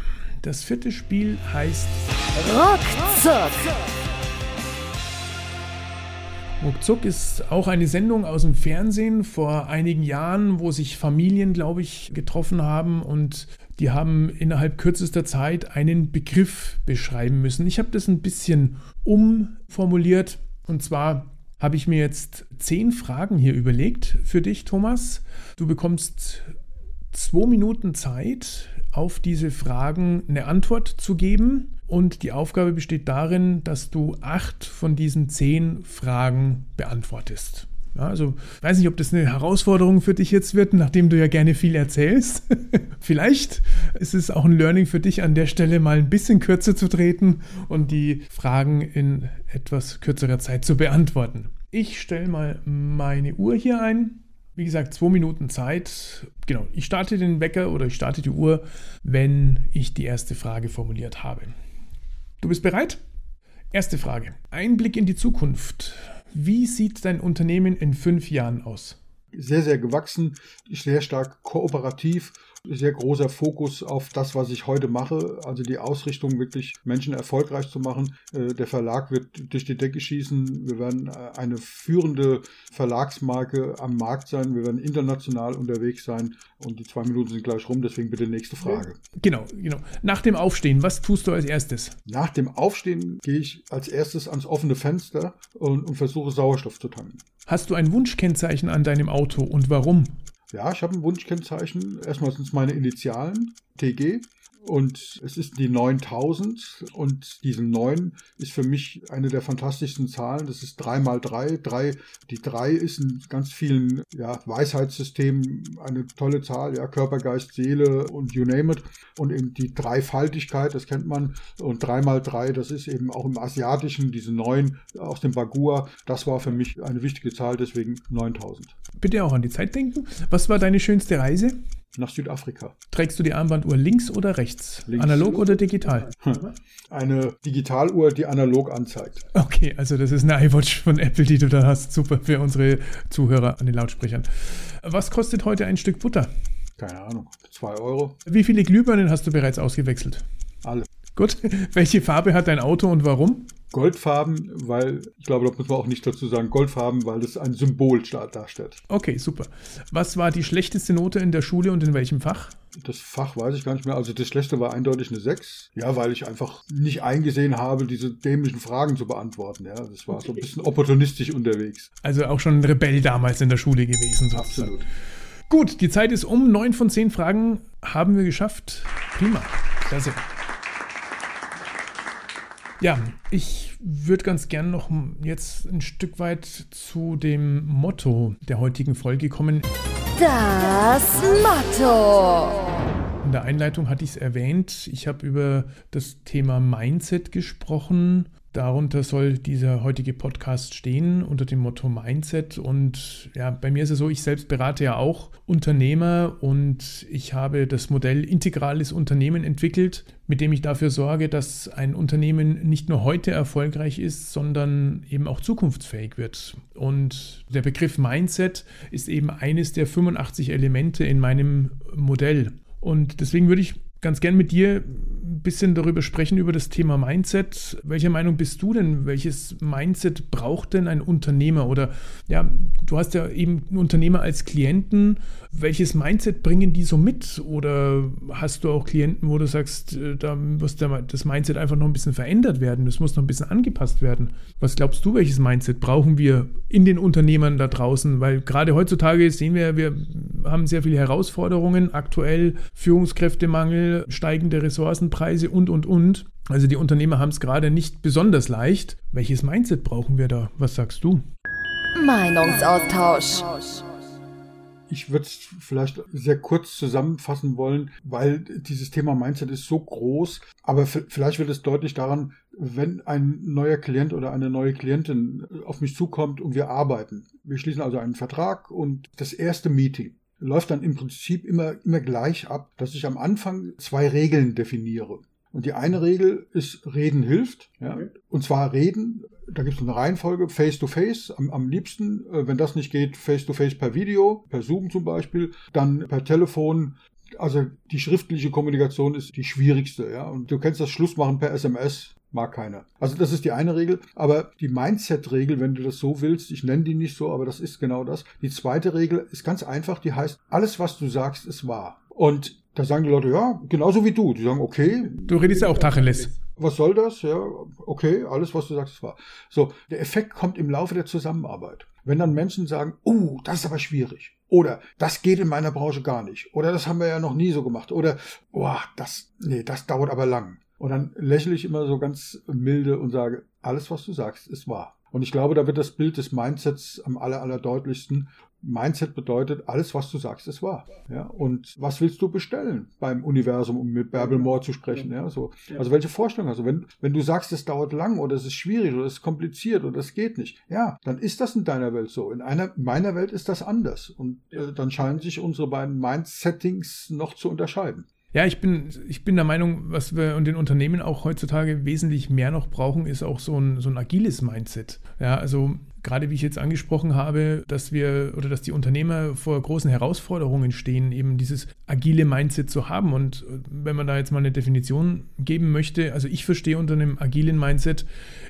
Das vierte Spiel heißt Ruckzuck. Ruckzuck ist auch eine Sendung aus dem Fernsehen vor einigen Jahren, wo sich Familien, glaube ich, getroffen haben und die haben innerhalb kürzester Zeit einen Begriff beschreiben müssen. Ich habe das ein bisschen umformuliert und zwar habe ich mir jetzt zehn Fragen hier überlegt für dich, Thomas. Du bekommst zwei Minuten Zeit, auf diese Fragen eine Antwort zu geben. Und die Aufgabe besteht darin, dass du acht von diesen zehn Fragen beantwortest. Ja, also weiß nicht, ob das eine Herausforderung für dich jetzt wird, nachdem du ja gerne viel erzählst. [LAUGHS] Vielleicht ist es auch ein Learning für dich an der Stelle mal ein bisschen kürzer zu treten und die Fragen in etwas kürzerer Zeit zu beantworten. Ich stelle mal meine Uhr hier ein. Wie gesagt, zwei Minuten Zeit. Genau, ich starte den Wecker oder ich starte die Uhr, wenn ich die erste Frage formuliert habe. Du bist bereit? Erste Frage. Ein Blick in die Zukunft. Wie sieht dein Unternehmen in fünf Jahren aus? Sehr, sehr gewachsen, sehr stark kooperativ sehr großer Fokus auf das, was ich heute mache. Also die Ausrichtung, wirklich Menschen erfolgreich zu machen. Äh, der Verlag wird durch die Decke schießen. Wir werden äh, eine führende Verlagsmarke am Markt sein. Wir werden international unterwegs sein. Und die zwei Minuten sind gleich rum, deswegen bitte nächste Frage. Genau, genau. Nach dem Aufstehen, was tust du als erstes? Nach dem Aufstehen gehe ich als erstes ans offene Fenster und, und versuche Sauerstoff zu tanken. Hast du ein Wunschkennzeichen an deinem Auto und warum? Ja, ich habe ein Wunschkennzeichen. Erstmal sind es meine Initialen, TG. Und es ist die 9000 und diese 9 ist für mich eine der fantastischsten Zahlen. Das ist 3 mal 3. 3 die 3 ist in ganz vielen ja, Weisheitssystemen eine tolle Zahl, ja, Körper, Geist, Seele und you name it. Und eben die Dreifaltigkeit, das kennt man. Und 3 mal 3, das ist eben auch im Asiatischen, diese 9 aus dem Bagua. Das war für mich eine wichtige Zahl, deswegen 9000. Bitte auch an die Zeit denken. Was war deine schönste Reise? Nach Südafrika. Trägst du die Armbanduhr links oder rechts? Links. Analog oder digital? Eine Digitaluhr, die analog anzeigt. Okay, also das ist eine iWatch von Apple, die du da hast. Super für unsere Zuhörer an den Lautsprechern. Was kostet heute ein Stück Butter? Keine Ahnung, 2 Euro. Wie viele Glühbirnen hast du bereits ausgewechselt? Alle. Gut. [LAUGHS] Welche Farbe hat dein Auto und warum? Goldfarben, weil, ich glaube, da muss man auch nicht dazu sagen, Goldfarben, weil das ein Symbol darstellt. Okay, super. Was war die schlechteste Note in der Schule und in welchem Fach? Das Fach weiß ich gar nicht mehr. Also das schlechte war eindeutig eine 6. Ja, weil ich einfach nicht eingesehen habe, diese dämlichen Fragen zu beantworten. Ja, das war so ein bisschen opportunistisch unterwegs. Also auch schon ein Rebell damals in der Schule gewesen. Sozusagen. Absolut. Gut, die Zeit ist um. Neun von zehn Fragen haben wir geschafft. Prima. Klasse. Ja, ich würde ganz gern noch jetzt ein Stück weit zu dem Motto der heutigen Folge kommen. Das Motto. In der Einleitung hatte ich es erwähnt. Ich habe über das Thema Mindset gesprochen Darunter soll dieser heutige Podcast stehen unter dem Motto Mindset. Und ja, bei mir ist es so, ich selbst berate ja auch Unternehmer und ich habe das Modell integrales Unternehmen entwickelt, mit dem ich dafür sorge, dass ein Unternehmen nicht nur heute erfolgreich ist, sondern eben auch zukunftsfähig wird. Und der Begriff Mindset ist eben eines der 85 Elemente in meinem Modell. Und deswegen würde ich ganz gern mit dir ein bisschen darüber sprechen, über das Thema Mindset. Welcher Meinung bist du denn? Welches Mindset braucht denn ein Unternehmer? Oder ja, du hast ja eben einen Unternehmer als Klienten. Welches Mindset bringen die so mit? Oder hast du auch Klienten, wo du sagst, äh, da muss das Mindset einfach noch ein bisschen verändert werden? Das muss noch ein bisschen angepasst werden. Was glaubst du, welches Mindset brauchen wir in den Unternehmern da draußen? Weil gerade heutzutage sehen wir, wir haben sehr viele Herausforderungen. Aktuell Führungskräftemangel, steigende Ressourcenpreise und, und, und. Also die Unternehmer haben es gerade nicht besonders leicht. Welches Mindset brauchen wir da? Was sagst du? Meinungsaustausch. Ich würde es vielleicht sehr kurz zusammenfassen wollen, weil dieses Thema Mindset ist so groß, aber vielleicht wird es deutlich daran, wenn ein neuer Klient oder eine neue Klientin auf mich zukommt und wir arbeiten. Wir schließen also einen Vertrag und das erste Meeting läuft dann im Prinzip immer, immer gleich ab, dass ich am Anfang zwei Regeln definiere. Und die eine Regel ist, Reden hilft. Ja? Und zwar Reden, da gibt es eine Reihenfolge, Face-to-Face, am, am liebsten, äh, wenn das nicht geht, Face-to-Face per Video, per Zoom zum Beispiel, dann per Telefon. Also die schriftliche Kommunikation ist die schwierigste. Ja? Und du kennst das Schlussmachen per SMS, mag keiner. Also das ist die eine Regel. Aber die Mindset-Regel, wenn du das so willst, ich nenne die nicht so, aber das ist genau das. Die zweite Regel ist ganz einfach, die heißt, alles, was du sagst, ist wahr. Und da sagen die Leute, ja, genauso wie du. Die sagen, okay. Du redest ja auch Tacheles. Was soll das? Ja, okay, alles, was du sagst, ist wahr. So, der Effekt kommt im Laufe der Zusammenarbeit. Wenn dann Menschen sagen, oh, das ist aber schwierig. Oder das geht in meiner Branche gar nicht. Oder das haben wir ja noch nie so gemacht. Oder, oh, das, nee, das dauert aber lang. Und dann lächle ich immer so ganz milde und sage, alles, was du sagst, ist wahr. Und ich glaube, da wird das Bild des Mindsets am aller, aller deutlichsten. Mindset bedeutet, alles, was du sagst, ist wahr. Ja? Und was willst du bestellen beim Universum, um mit Bärbel Moore zu sprechen? Ja? So. Also welche Vorstellung hast du? Wenn, wenn du sagst, es dauert lang oder es ist schwierig oder es ist kompliziert oder es geht nicht, ja, dann ist das in deiner Welt so. In einer, meiner Welt ist das anders. Und äh, dann scheinen sich unsere beiden Mindsettings noch zu unterscheiden. Ja, ich bin, ich bin der Meinung, was wir in den Unternehmen auch heutzutage wesentlich mehr noch brauchen, ist auch so ein, so ein agiles Mindset. Ja, also gerade wie ich jetzt angesprochen habe, dass wir oder dass die Unternehmer vor großen Herausforderungen stehen, eben dieses agile Mindset zu haben. Und wenn man da jetzt mal eine Definition geben möchte, also ich verstehe unter einem agilen Mindset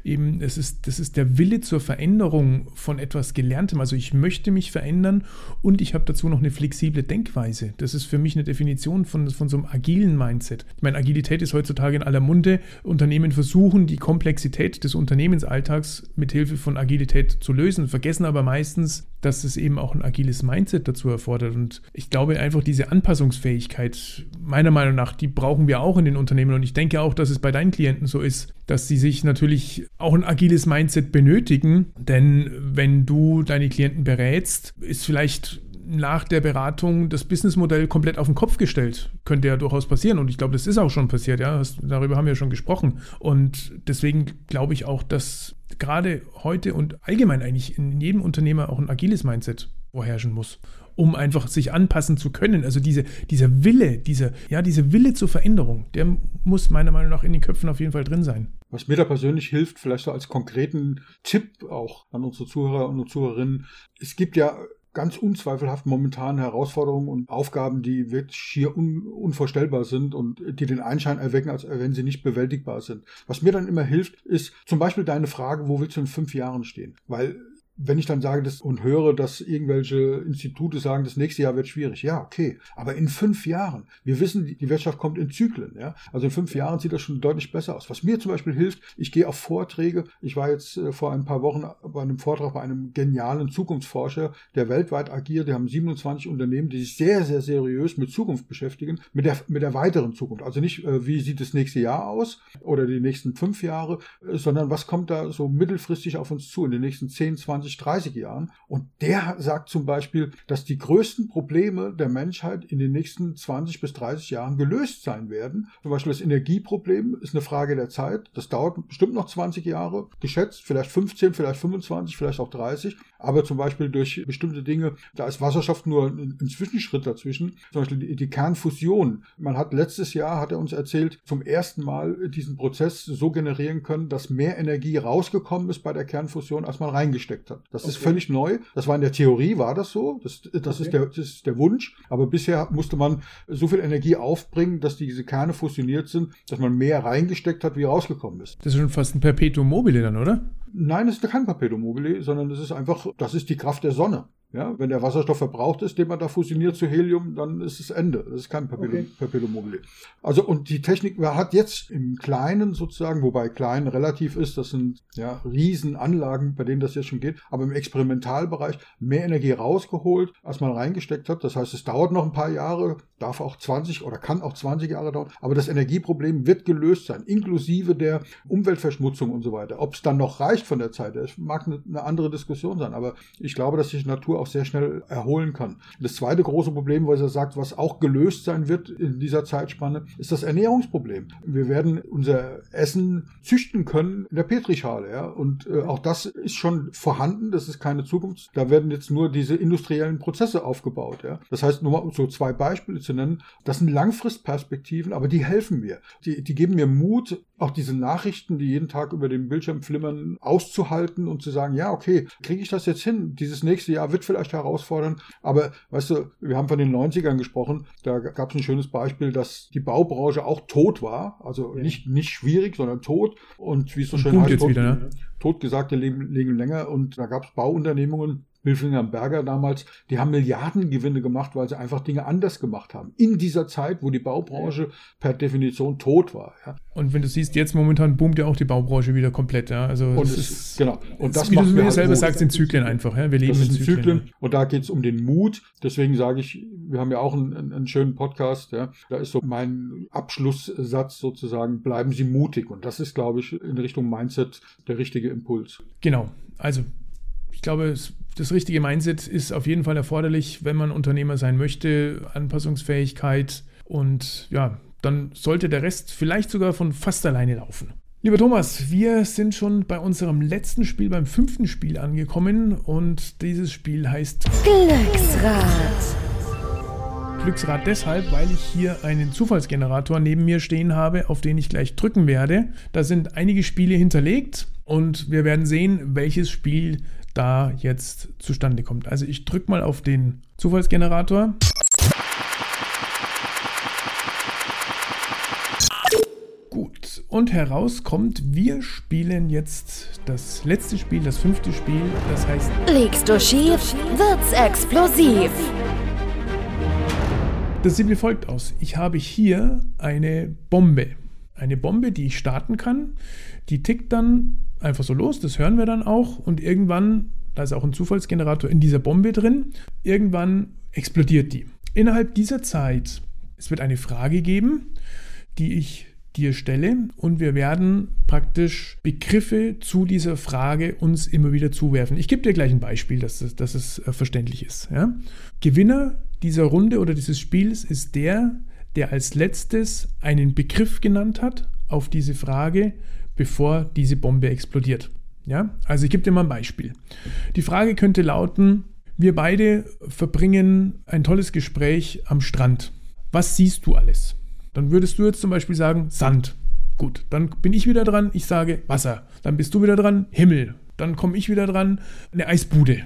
eben, es ist, das ist der Wille zur Veränderung von etwas Gelerntem. Also ich möchte mich verändern und ich habe dazu noch eine flexible Denkweise. Das ist für mich eine Definition von, von so einem agilen Mindset. Ich meine, Agilität ist heutzutage in aller Munde. Unternehmen versuchen, die Komplexität des Unternehmensalltags mit Hilfe von Agilität zu lösen, vergessen aber meistens, dass es eben auch ein agiles Mindset dazu erfordert. Und ich glaube einfach, diese Anpassungsfähigkeit, meiner Meinung nach, die brauchen wir auch in den Unternehmen. Und ich denke auch, dass es bei deinen Klienten so ist, dass sie sich natürlich auch ein agiles Mindset benötigen. Denn wenn du deine Klienten berätst, ist vielleicht nach der Beratung das Businessmodell komplett auf den Kopf gestellt. Könnte ja durchaus passieren und ich glaube, das ist auch schon passiert, ja. Das, darüber haben wir schon gesprochen. Und deswegen glaube ich auch, dass gerade heute und allgemein eigentlich in jedem Unternehmer auch ein agiles Mindset vorherrschen muss, um einfach sich anpassen zu können. Also diese, dieser Wille, diese, ja, diese Wille zur Veränderung, der muss meiner Meinung nach in den Köpfen auf jeden Fall drin sein. Was mir da persönlich hilft, vielleicht so als konkreten Tipp auch an unsere Zuhörer und Zuhörerinnen, es gibt ja ganz unzweifelhaft momentan Herausforderungen und Aufgaben, die wirklich schier un unvorstellbar sind und die den Einschein erwecken, als wenn sie nicht bewältigbar sind. Was mir dann immer hilft, ist zum Beispiel deine Frage, wo willst du in fünf Jahren stehen? Weil wenn ich dann sage das und höre, dass irgendwelche Institute sagen, das nächste Jahr wird schwierig, ja, okay. Aber in fünf Jahren, wir wissen, die Wirtschaft kommt in Zyklen, ja. Also in fünf Jahren sieht das schon deutlich besser aus. Was mir zum Beispiel hilft, ich gehe auf Vorträge. Ich war jetzt äh, vor ein paar Wochen bei einem Vortrag bei einem genialen Zukunftsforscher, der weltweit agiert. Die haben 27 Unternehmen, die sich sehr, sehr seriös mit Zukunft beschäftigen, mit der, mit der weiteren Zukunft. Also nicht, äh, wie sieht das nächste Jahr aus oder die nächsten fünf Jahre, äh, sondern was kommt da so mittelfristig auf uns zu in den nächsten 10, 20 20, 30 Jahren. Und der sagt zum Beispiel, dass die größten Probleme der Menschheit in den nächsten 20 bis 30 Jahren gelöst sein werden. Zum Beispiel das Energieproblem ist eine Frage der Zeit. Das dauert bestimmt noch 20 Jahre, geschätzt, vielleicht 15, vielleicht 25, vielleicht auch 30. Aber zum Beispiel durch bestimmte Dinge, da ist Wasserstoff nur ein, Zwischenschritt dazwischen. Zum Beispiel die Kernfusion. Man hat letztes Jahr, hat er uns erzählt, zum ersten Mal diesen Prozess so generieren können, dass mehr Energie rausgekommen ist bei der Kernfusion, als man reingesteckt hat. Das okay. ist völlig neu. Das war in der Theorie, war das so. Das, das, okay. ist der, das ist der Wunsch. Aber bisher musste man so viel Energie aufbringen, dass diese Kerne fusioniert sind, dass man mehr reingesteckt hat, wie rausgekommen ist. Das ist schon fast ein Perpetuum mobile dann, oder? Nein, es ist kein Perpetuum mobile, sondern es ist einfach, das ist die Kraft der Sonne. Ja, wenn der Wasserstoff verbraucht ist, den man da fusioniert zu Helium, dann ist es Ende. Das ist kein Perpetuum, okay. Also, und die Technik hat jetzt im Kleinen sozusagen, wobei klein relativ ist, das sind ja Riesenanlagen, bei denen das jetzt schon geht, aber im Experimentalbereich mehr Energie rausgeholt, als man reingesteckt hat. Das heißt, es dauert noch ein paar Jahre, darf auch 20 oder kann auch 20 Jahre dauern, aber das Energieproblem wird gelöst sein, inklusive der Umweltverschmutzung und so weiter. Ob es dann noch reicht von der Zeit, das mag eine andere Diskussion sein, aber ich glaube, dass sich Natur auch sehr schnell erholen kann. Das zweite große Problem, was er sagt, was auch gelöst sein wird in dieser Zeitspanne, ist das Ernährungsproblem. Wir werden unser Essen züchten können in der Petrischale, ja, und äh, auch das ist schon vorhanden, das ist keine Zukunft. Da werden jetzt nur diese industriellen Prozesse aufgebaut, ja. Das heißt, nur mal so zwei Beispiele zu nennen, das sind Langfristperspektiven, aber die helfen mir. Die, die geben mir Mut, auch diese Nachrichten, die jeden Tag über den Bildschirm flimmern, auszuhalten und zu sagen, ja, okay, kriege ich das jetzt hin? Dieses nächste Jahr wird vielleicht herausfordernd, aber weißt du, wir haben von den 90ern gesprochen, da gab es ein schönes Beispiel, dass die Baubranche auch tot war, also ja. nicht, nicht schwierig, sondern tot. Und wie es so schön heißt, tot, wieder, ne? totgesagte leben, leben länger. Und da gab es Bauunternehmungen, Wilfinger Berger damals, die haben Milliardengewinne gemacht, weil sie einfach Dinge anders gemacht haben. In dieser Zeit, wo die Baubranche per Definition tot war. Ja. Und wenn du siehst, jetzt momentan boomt ja auch die Baubranche wieder komplett. Ja. Also und es ist, genau. Und das wie du mir halt selber Mut. sagst, in Zyklen einfach. Ja. Wir leben in Zyklen. Zyklen. Und da geht es um den Mut. Deswegen sage ich, wir haben ja auch einen, einen schönen Podcast. Ja. Da ist so mein Abschlusssatz sozusagen, bleiben Sie mutig. Und das ist, glaube ich, in Richtung Mindset der richtige Impuls. Genau. Also ich glaube, das richtige Mindset ist auf jeden Fall erforderlich, wenn man Unternehmer sein möchte, Anpassungsfähigkeit und ja, dann sollte der Rest vielleicht sogar von fast alleine laufen. Lieber Thomas, wir sind schon bei unserem letzten Spiel, beim fünften Spiel angekommen und dieses Spiel heißt Glücksrad. Glücksrad deshalb, weil ich hier einen Zufallsgenerator neben mir stehen habe, auf den ich gleich drücken werde. Da sind einige Spiele hinterlegt und wir werden sehen, welches Spiel da jetzt zustande kommt. Also ich drücke mal auf den Zufallsgenerator. Gut, und herauskommt, wir spielen jetzt das letzte Spiel, das fünfte Spiel, das heißt... Legst du schief, wird's explosiv. Das sieht wie folgt aus. Ich habe hier eine Bombe. Eine Bombe, die ich starten kann. Die tickt dann einfach so los, das hören wir dann auch und irgendwann, da ist auch ein Zufallsgenerator in dieser Bombe drin, irgendwann explodiert die. Innerhalb dieser Zeit, es wird eine Frage geben, die ich dir stelle und wir werden praktisch Begriffe zu dieser Frage uns immer wieder zuwerfen. Ich gebe dir gleich ein Beispiel, dass, es, dass es äh, verständlich ist. Ja? Gewinner dieser Runde oder dieses Spiels ist der, der als letztes einen Begriff genannt hat auf diese Frage, bevor diese Bombe explodiert. Ja? Also ich gebe dir mal ein Beispiel. Die Frage könnte lauten, wir beide verbringen ein tolles Gespräch am Strand. Was siehst du alles? Dann würdest du jetzt zum Beispiel sagen, Sand. Gut, dann bin ich wieder dran, ich sage Wasser. Dann bist du wieder dran, Himmel. Dann komme ich wieder dran, eine Eisbude.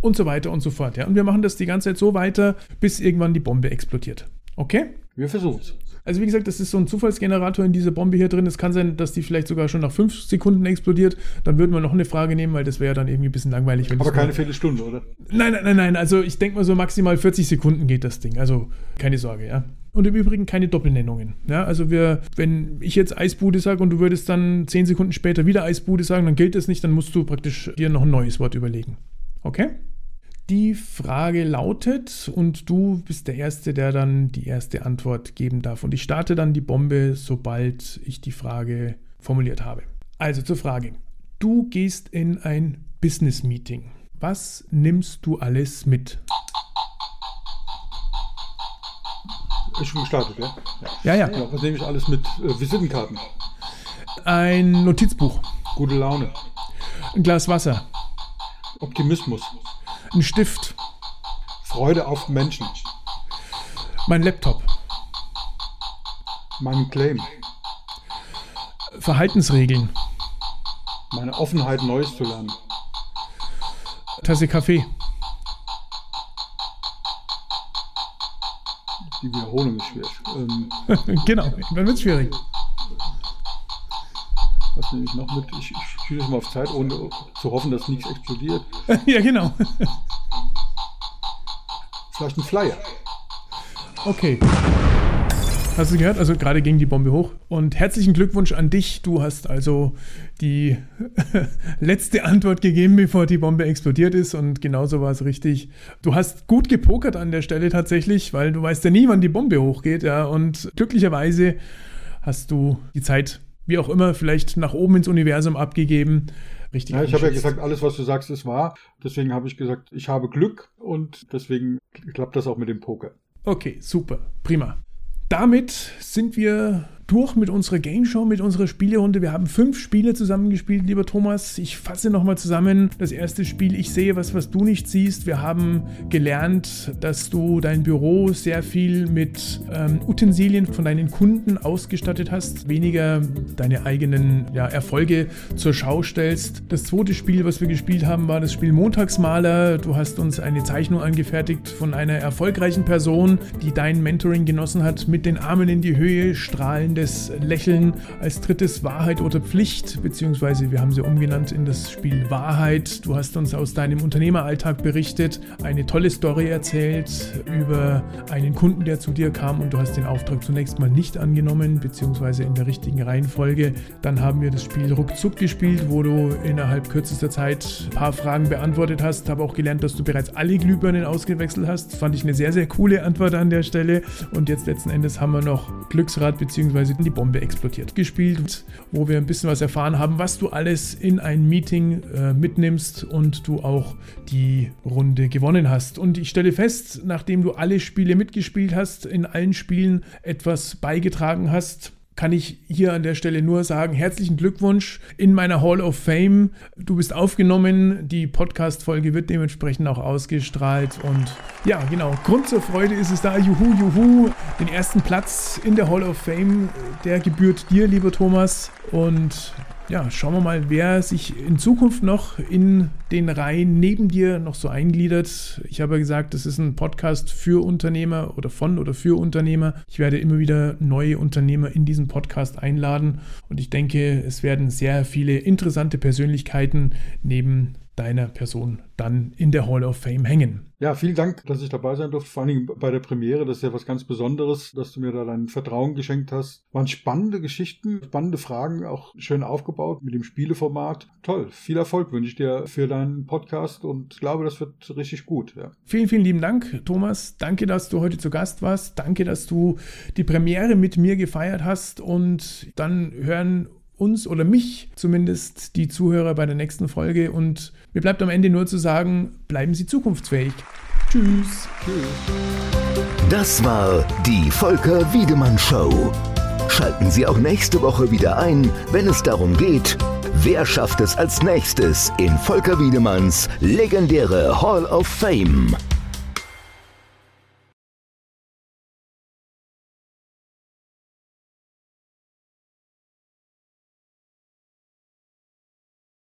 Und so weiter und so fort. Ja? Und wir machen das die ganze Zeit so weiter, bis irgendwann die Bombe explodiert. Okay? Wir versuchen es. Also wie gesagt, das ist so ein Zufallsgenerator in dieser Bombe hier drin. Es kann sein, dass die vielleicht sogar schon nach fünf Sekunden explodiert. Dann würden wir noch eine Frage nehmen, weil das wäre dann irgendwie ein bisschen langweilig. Aber keine Viertelstunde, oder? Nein, nein, nein, nein. Also ich denke mal so maximal 40 Sekunden geht das Ding. Also keine Sorge, ja. Und im Übrigen keine Doppelnennungen. Ja, also wir, wenn ich jetzt Eisbude sage und du würdest dann zehn Sekunden später wieder Eisbude sagen, dann gilt das nicht, dann musst du praktisch dir noch ein neues Wort überlegen. Okay? Die Frage lautet, und du bist der Erste, der dann die erste Antwort geben darf. Und ich starte dann die Bombe, sobald ich die Frage formuliert habe. Also zur Frage. Du gehst in ein Business-Meeting. Was nimmst du alles mit? Ist schon gestartet, ja? Ja, ja. ja was nehme ich alles mit? Äh, Visitenkarten. Ein Notizbuch. Gute Laune. Ein Glas Wasser. Optimismus. Ein Stift. Freude auf Menschen. Mein Laptop. Mein Claim. Verhaltensregeln. Meine Offenheit, Neues zu lernen. Tasse Kaffee. Die Wiederholung ist schwierig. Ähm, [LAUGHS] genau, dann wird es schwierig. Was nehme ich noch mit? Ich, ich schiebe es mal auf Zeit, ohne zu hoffen, dass nichts explodiert. [LAUGHS] ja, genau. Vielleicht ein Flyer. Okay. Hast du gehört? Also gerade ging die Bombe hoch. Und herzlichen Glückwunsch an dich. Du hast also die [LAUGHS] letzte Antwort gegeben, bevor die Bombe explodiert ist. Und genauso war es richtig. Du hast gut gepokert an der Stelle tatsächlich, weil du weißt ja nie, wann die Bombe hochgeht. Ja. Und glücklicherweise hast du die Zeit, wie auch immer, vielleicht nach oben ins Universum abgegeben. Richtig. Ja, ich habe ja gesagt, alles, was du sagst, ist wahr. Deswegen habe ich gesagt, ich habe Glück und deswegen klappt das auch mit dem Poker. Okay, super, prima. Damit sind wir durch mit unserer Game Show, mit unserer Spielerunde. Wir haben fünf Spiele zusammengespielt, lieber Thomas. Ich fasse nochmal zusammen. Das erste Spiel, ich sehe was, was du nicht siehst. Wir haben gelernt, dass du dein Büro sehr viel mit ähm, Utensilien von deinen Kunden ausgestattet hast, weniger deine eigenen ja, Erfolge zur Schau stellst. Das zweite Spiel, was wir gespielt haben, war das Spiel Montagsmaler. Du hast uns eine Zeichnung angefertigt von einer erfolgreichen Person, die dein Mentoring genossen hat, mit den Armen in die Höhe, strahlende das Lächeln. Als drittes Wahrheit oder Pflicht, beziehungsweise wir haben sie umgenannt in das Spiel Wahrheit. Du hast uns aus deinem Unternehmeralltag berichtet, eine tolle Story erzählt über einen Kunden, der zu dir kam und du hast den Auftrag zunächst mal nicht angenommen, beziehungsweise in der richtigen Reihenfolge. Dann haben wir das Spiel Ruckzuck gespielt, wo du innerhalb kürzester Zeit ein paar Fragen beantwortet hast. Habe auch gelernt, dass du bereits alle Glühbirnen ausgewechselt hast. Fand ich eine sehr, sehr coole Antwort an der Stelle. Und jetzt letzten Endes haben wir noch Glücksrad beziehungsweise die Bombe explodiert gespielt, wo wir ein bisschen was erfahren haben, was du alles in ein Meeting äh, mitnimmst und du auch die Runde gewonnen hast. Und ich stelle fest, nachdem du alle Spiele mitgespielt hast, in allen Spielen etwas beigetragen hast, kann ich hier an der Stelle nur sagen, herzlichen Glückwunsch in meiner Hall of Fame. Du bist aufgenommen, die Podcast-Folge wird dementsprechend auch ausgestrahlt und ja, genau, Grund zur Freude ist es da, juhu, juhu, den ersten Platz in der Hall of Fame, der gebührt dir, lieber Thomas und ja, schauen wir mal, wer sich in Zukunft noch in den Reihen neben dir noch so eingliedert. Ich habe ja gesagt, das ist ein Podcast für Unternehmer oder von oder für Unternehmer. Ich werde immer wieder neue Unternehmer in diesen Podcast einladen und ich denke, es werden sehr viele interessante Persönlichkeiten neben deiner Person dann in der Hall of Fame hängen. Ja, vielen Dank, dass ich dabei sein durfte, vor allem bei der Premiere. Das ist ja was ganz Besonderes, dass du mir da dein Vertrauen geschenkt hast. Waren spannende Geschichten, spannende Fragen, auch schön aufgebaut mit dem Spieleformat. Toll, viel Erfolg wünsche ich dir für deinen Podcast und glaube, das wird richtig gut. Ja. Vielen, vielen lieben Dank, Thomas. Danke, dass du heute zu Gast warst. Danke, dass du die Premiere mit mir gefeiert hast und dann hören uns oder mich zumindest die Zuhörer bei der nächsten Folge. Und mir bleibt am Ende nur zu sagen, bleiben Sie zukunftsfähig. Tschüss. Das war die Volker Wiedemann Show. Schalten Sie auch nächste Woche wieder ein, wenn es darum geht, wer schafft es als nächstes in Volker Wiedemanns legendäre Hall of Fame.